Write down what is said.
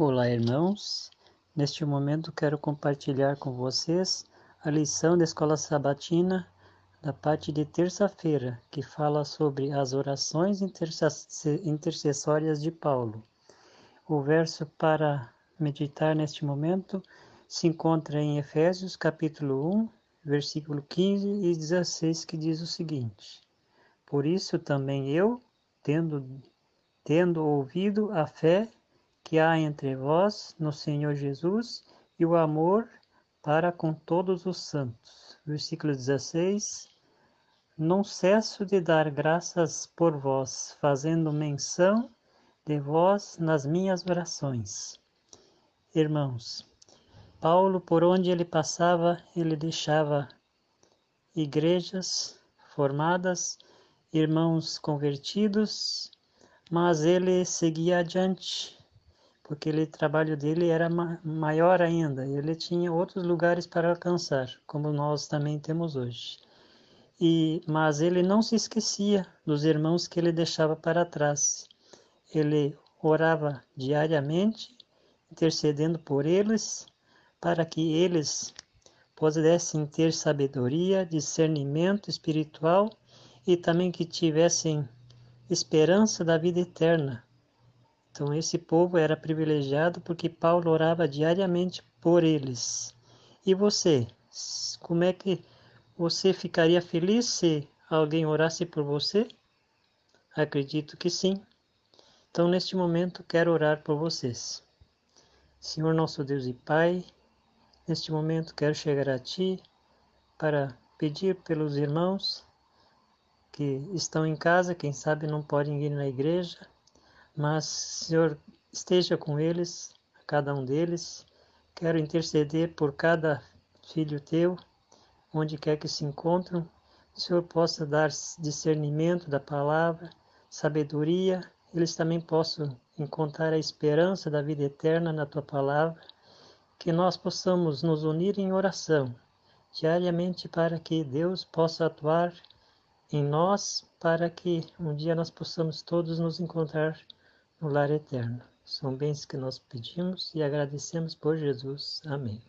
Olá, irmãos. Neste momento quero compartilhar com vocês a lição da Escola Sabatina da parte de terça-feira, que fala sobre as orações intercessórias de Paulo. O verso para meditar neste momento se encontra em Efésios capítulo 1, versículo 15 e 16, que diz o seguinte: Por isso também eu, tendo tendo ouvido a fé que há entre vós no Senhor Jesus e o amor para com todos os santos. Versículo 16. Não cesso de dar graças por vós, fazendo menção de vós nas minhas orações. Irmãos, Paulo, por onde ele passava, ele deixava igrejas formadas, irmãos convertidos, mas ele seguia adiante porque o trabalho dele era maior ainda, ele tinha outros lugares para alcançar, como nós também temos hoje. E mas ele não se esquecia dos irmãos que ele deixava para trás. Ele orava diariamente, intercedendo por eles, para que eles pudessem ter sabedoria, discernimento espiritual e também que tivessem esperança da vida eterna, então, esse povo era privilegiado porque Paulo orava diariamente por eles. E você? Como é que você ficaria feliz se alguém orasse por você? Acredito que sim. Então, neste momento, quero orar por vocês. Senhor nosso Deus e Pai, neste momento quero chegar a Ti para pedir pelos irmãos que estão em casa, quem sabe não podem ir na igreja, mas, Senhor, esteja com eles, cada um deles. Quero interceder por cada filho teu, onde quer que se encontram. O Senhor possa dar discernimento da palavra, sabedoria, eles também possam encontrar a esperança da vida eterna na tua palavra, que nós possamos nos unir em oração diariamente para que Deus possa atuar em nós, para que um dia nós possamos todos nos encontrar no lar eterno. São bens que nós pedimos e agradecemos por Jesus. Amém.